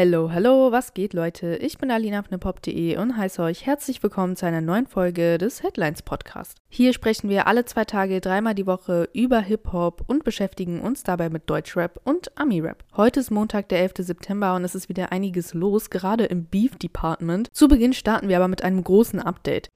Hello, hello, was geht, Leute? Ich bin Alina von und heiße euch herzlich willkommen zu einer neuen Folge des Headlines Podcast. Hier sprechen wir alle zwei Tage, dreimal die Woche über Hip-Hop und beschäftigen uns dabei mit Deutschrap und Ami-Rap. Heute ist Montag, der 11. September und es ist wieder einiges los, gerade im Beef Department. Zu Beginn starten wir aber mit einem großen Update.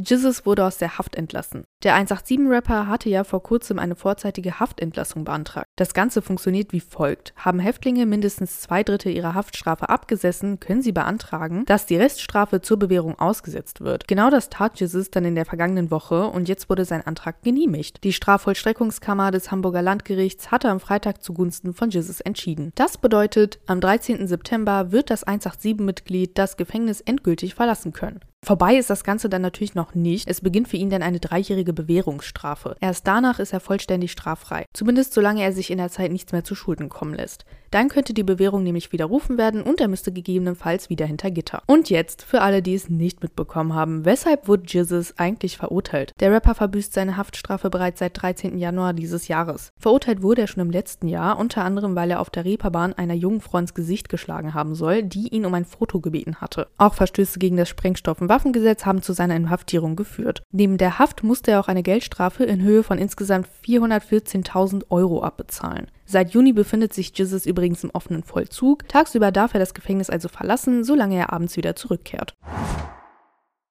Jizzes wurde aus der Haft entlassen. Der 187-Rapper hatte ja vor kurzem eine vorzeitige Haftentlassung beantragt. Das Ganze funktioniert wie folgt. Haben Häftlinge mindestens zwei Drittel ihrer Haftstrafe abgesessen, können sie beantragen, dass die Reststrafe zur Bewährung ausgesetzt wird. Genau das tat Jizzes dann in der vergangenen Woche und jetzt wurde sein Antrag genehmigt. Die Strafvollstreckungskammer des Hamburger Landgerichts hatte am Freitag zugunsten von Jizzes entschieden. Das bedeutet, am 13. September wird das 187-Mitglied das Gefängnis endgültig verlassen können. Vorbei ist das Ganze dann natürlich noch nicht. Es beginnt für ihn dann eine dreijährige Bewährungsstrafe. Erst danach ist er vollständig straffrei. Zumindest solange er sich in der Zeit nichts mehr zu Schulden kommen lässt. Dann könnte die Bewährung nämlich widerrufen werden und er müsste gegebenenfalls wieder hinter Gitter. Und jetzt, für alle, die es nicht mitbekommen haben, weshalb wurde Jizzes eigentlich verurteilt? Der Rapper verbüßt seine Haftstrafe bereits seit 13. Januar dieses Jahres. Verurteilt wurde er schon im letzten Jahr, unter anderem, weil er auf der Reeperbahn einer jungen Frau ins Gesicht geschlagen haben soll, die ihn um ein Foto gebeten hatte. Auch Verstöße gegen das Sprengstoff- Waffengesetz haben zu seiner Inhaftierung geführt. Neben der Haft musste er auch eine Geldstrafe in Höhe von insgesamt 414.000 Euro abbezahlen. Seit Juni befindet sich Jizzes übrigens im offenen Vollzug. Tagsüber darf er das Gefängnis also verlassen, solange er abends wieder zurückkehrt.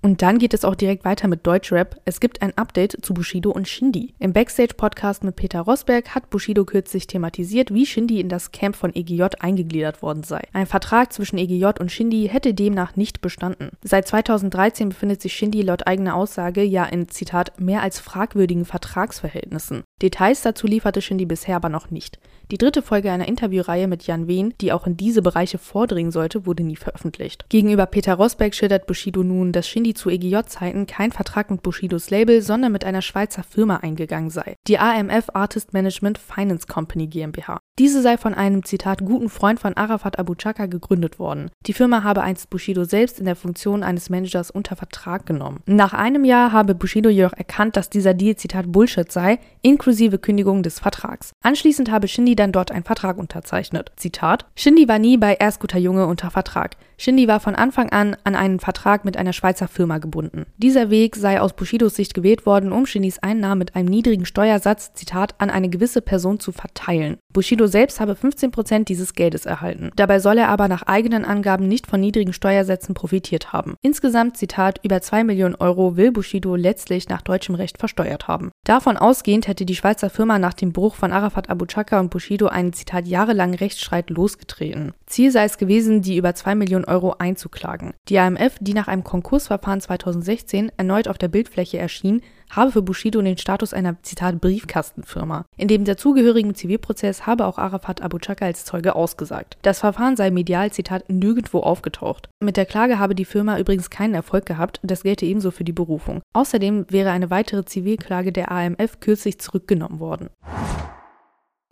Und dann geht es auch direkt weiter mit Deutschrap. Es gibt ein Update zu Bushido und Shindy. Im Backstage-Podcast mit Peter Rosberg hat Bushido kürzlich thematisiert, wie Shindy in das Camp von EGJ eingegliedert worden sei. Ein Vertrag zwischen EGJ und Shindy hätte demnach nicht bestanden. Seit 2013 befindet sich Shindy laut eigener Aussage ja in, Zitat, mehr als fragwürdigen Vertragsverhältnissen. Details dazu lieferte Shindy bisher aber noch nicht. Die dritte Folge einer Interviewreihe mit Jan Wehn, die auch in diese Bereiche vordringen sollte, wurde nie veröffentlicht. Gegenüber Peter Rosberg schildert Bushido nun, dass Shindy zu EGJ-Zeiten kein Vertrag mit Bushidos Label, sondern mit einer Schweizer Firma eingegangen sei. Die AMF Artist Management Finance Company GmbH. Diese sei von einem, Zitat, guten Freund von Arafat Abu Chaka gegründet worden. Die Firma habe einst Bushido selbst in der Funktion eines Managers unter Vertrag genommen. Nach einem Jahr habe Bushido jedoch erkannt, dass dieser Deal, Zitat, Bullshit sei, inklusive Kündigung des Vertrags. Anschließend habe Shindy dann dort einen Vertrag unterzeichnet. Zitat: Shindy war nie bei Erst guter Junge unter Vertrag. Shindy war von Anfang an an einen Vertrag mit einer Schweizer Firma gebunden. Dieser Weg sei aus Bushidos Sicht gewählt worden, um Shindys Einnahmen mit einem niedrigen Steuersatz, Zitat, an eine gewisse Person zu verteilen. Bushido selbst habe 15% dieses Geldes erhalten. Dabei soll er aber nach eigenen Angaben nicht von niedrigen Steuersätzen profitiert haben. Insgesamt, Zitat, über 2 Millionen Euro will Bushido letztlich nach deutschem Recht versteuert haben. Davon ausgehend hätte die Schweizer Firma nach dem Bruch von Arafat Abu Chaka und Bushido einen, Zitat, jahrelangen Rechtsstreit losgetreten. Ziel sei es gewesen, die über 2 Millionen Euro einzuklagen. Die AMF, die nach einem Konkursverfahren 2016 erneut auf der Bildfläche erschien, habe für Bushido den Status einer, Zitat, Briefkastenfirma. In dem dazugehörigen Zivilprozess habe auch Arafat Abu Chaka als Zeuge ausgesagt. Das Verfahren sei medial, Zitat, nirgendwo aufgetaucht. Mit der Klage habe die Firma übrigens keinen Erfolg gehabt, das gelte ebenso für die Berufung. Außerdem wäre eine weitere Zivilklage der AMF kürzlich zurückgenommen worden.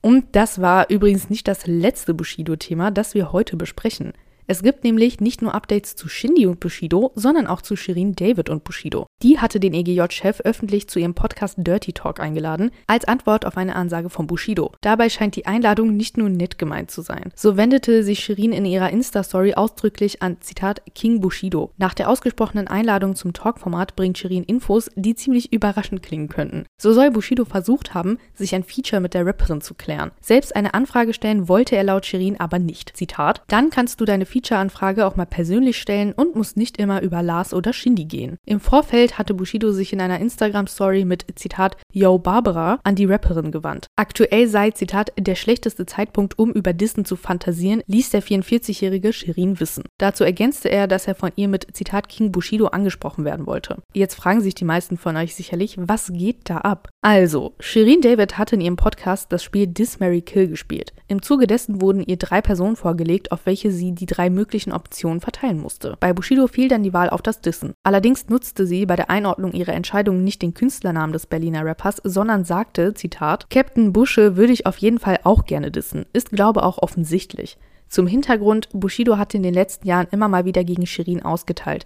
Und das war übrigens nicht das letzte Bushido-Thema, das wir heute besprechen. Es gibt nämlich nicht nur Updates zu Shindy und Bushido, sondern auch zu Shirin David und Bushido. Die hatte den EGJ-Chef öffentlich zu ihrem Podcast Dirty Talk eingeladen, als Antwort auf eine Ansage von Bushido. Dabei scheint die Einladung nicht nur nett gemeint zu sein. So wendete sich Shirin in ihrer Insta-Story ausdrücklich an, Zitat, King Bushido. Nach der ausgesprochenen Einladung zum Talk-Format bringt Shirin Infos, die ziemlich überraschend klingen könnten. So soll Bushido versucht haben, sich ein Feature mit der Rapperin zu klären. Selbst eine Anfrage stellen wollte er laut Shirin aber nicht. Zitat, dann kannst du deine Feature-Anfrage auch mal persönlich stellen und muss nicht immer über Lars oder Shindy gehen. Im Vorfeld hatte Bushido sich in einer Instagram-Story mit Zitat Yo Barbara an die Rapperin gewandt. Aktuell sei Zitat der schlechteste Zeitpunkt, um über Dissen zu fantasieren, ließ der 44-jährige Shirin wissen. Dazu ergänzte er, dass er von ihr mit Zitat King Bushido angesprochen werden wollte. Jetzt fragen sich die meisten von euch sicherlich, was geht da ab? Also, Shirin David hatte in ihrem Podcast das Spiel Dis Mary Kill gespielt. Im Zuge dessen wurden ihr drei Personen vorgelegt, auf welche sie die drei möglichen Optionen verteilen musste. Bei Bushido fiel dann die Wahl auf das Dissen. Allerdings nutzte sie bei der Einordnung ihrer Entscheidung nicht den Künstlernamen des Berliner Rappers, sondern sagte, Zitat, Captain Busche würde ich auf jeden Fall auch gerne dissen. Ist glaube auch offensichtlich. Zum Hintergrund, Bushido hatte in den letzten Jahren immer mal wieder gegen Shirin ausgeteilt.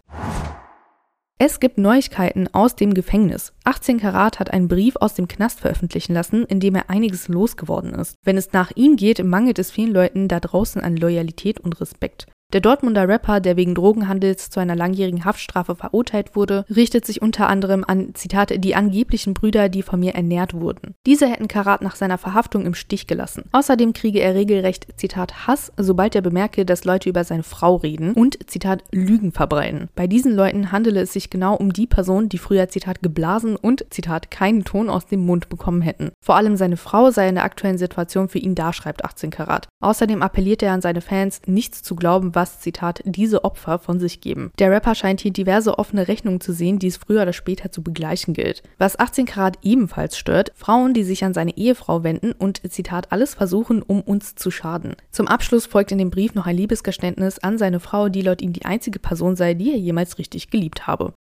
Es gibt Neuigkeiten aus dem Gefängnis. 18 Karat hat einen Brief aus dem Knast veröffentlichen lassen, in dem er einiges losgeworden ist. Wenn es nach ihm geht, mangelt es vielen Leuten da draußen an Loyalität und Respekt. Der Dortmunder Rapper, der wegen Drogenhandels zu einer langjährigen Haftstrafe verurteilt wurde, richtet sich unter anderem an, Zitate, die angeblichen Brüder, die von mir ernährt wurden. Diese hätten Karat nach seiner Verhaftung im Stich gelassen. Außerdem kriege er regelrecht, Zitat, Hass, sobald er bemerke, dass Leute über seine Frau reden und, Zitat, Lügen verbreiten. Bei diesen Leuten handele es sich genau um die Person, die früher, Zitat, geblasen und, Zitat, keinen Ton aus dem Mund bekommen hätten. Vor allem seine Frau sei in der aktuellen Situation für ihn da, schreibt 18 Karat. Außerdem appelliert er an seine Fans, nichts zu glauben, was, Zitat, diese Opfer von sich geben. Der Rapper scheint hier diverse offene Rechnungen zu sehen, die es früher oder später zu begleichen gilt. Was 18 Karat ebenfalls stört, Frauen, die sich an seine Ehefrau wenden und, Zitat, alles versuchen, um uns zu schaden. Zum Abschluss folgt in dem Brief noch ein Liebesgeständnis an seine Frau, die laut ihm die einzige Person sei, die er jemals richtig geliebt habe.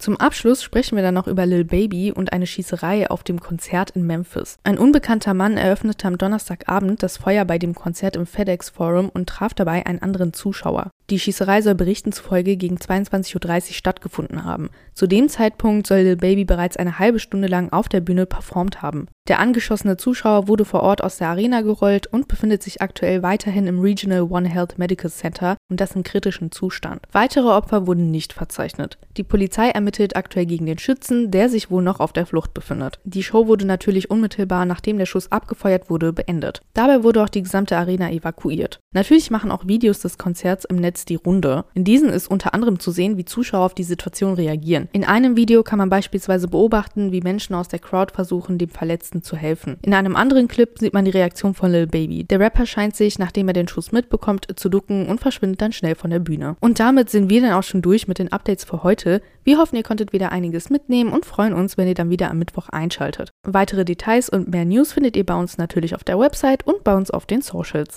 Zum Abschluss sprechen wir dann noch über Lil Baby und eine Schießerei auf dem Konzert in Memphis. Ein unbekannter Mann eröffnete am Donnerstagabend das Feuer bei dem Konzert im FedEx Forum und traf dabei einen anderen Zuschauer. Die Schießerei soll Berichten zufolge gegen 22.30 Uhr stattgefunden haben. Zu dem Zeitpunkt soll Lil Baby bereits eine halbe Stunde lang auf der Bühne performt haben. Der angeschossene Zuschauer wurde vor Ort aus der Arena gerollt und befindet sich aktuell weiterhin im Regional One Health Medical Center und das im kritischen Zustand. Weitere Opfer wurden nicht verzeichnet. Die Polizei ermittelt aktuell gegen den Schützen, der sich wohl noch auf der Flucht befindet. Die Show wurde natürlich unmittelbar, nachdem der Schuss abgefeuert wurde, beendet. Dabei wurde auch die gesamte Arena evakuiert. Natürlich machen auch Videos des Konzerts im Netz die Runde. In diesen ist unter anderem zu sehen, wie Zuschauer auf die Situation reagieren. In einem Video kann man beispielsweise beobachten, wie Menschen aus der Crowd versuchen, dem Verletzten zu helfen. In einem anderen Clip sieht man die Reaktion von Lil Baby. Der Rapper scheint sich, nachdem er den Schuss mitbekommt, zu ducken und verschwindet dann schnell von der Bühne. Und damit sind wir dann auch schon durch mit den Updates für heute. Wir hoffen, ihr konntet wieder einiges mitnehmen und freuen uns, wenn ihr dann wieder am Mittwoch einschaltet. Weitere Details und mehr News findet ihr bei uns natürlich auf der Website und bei uns auf den Socials.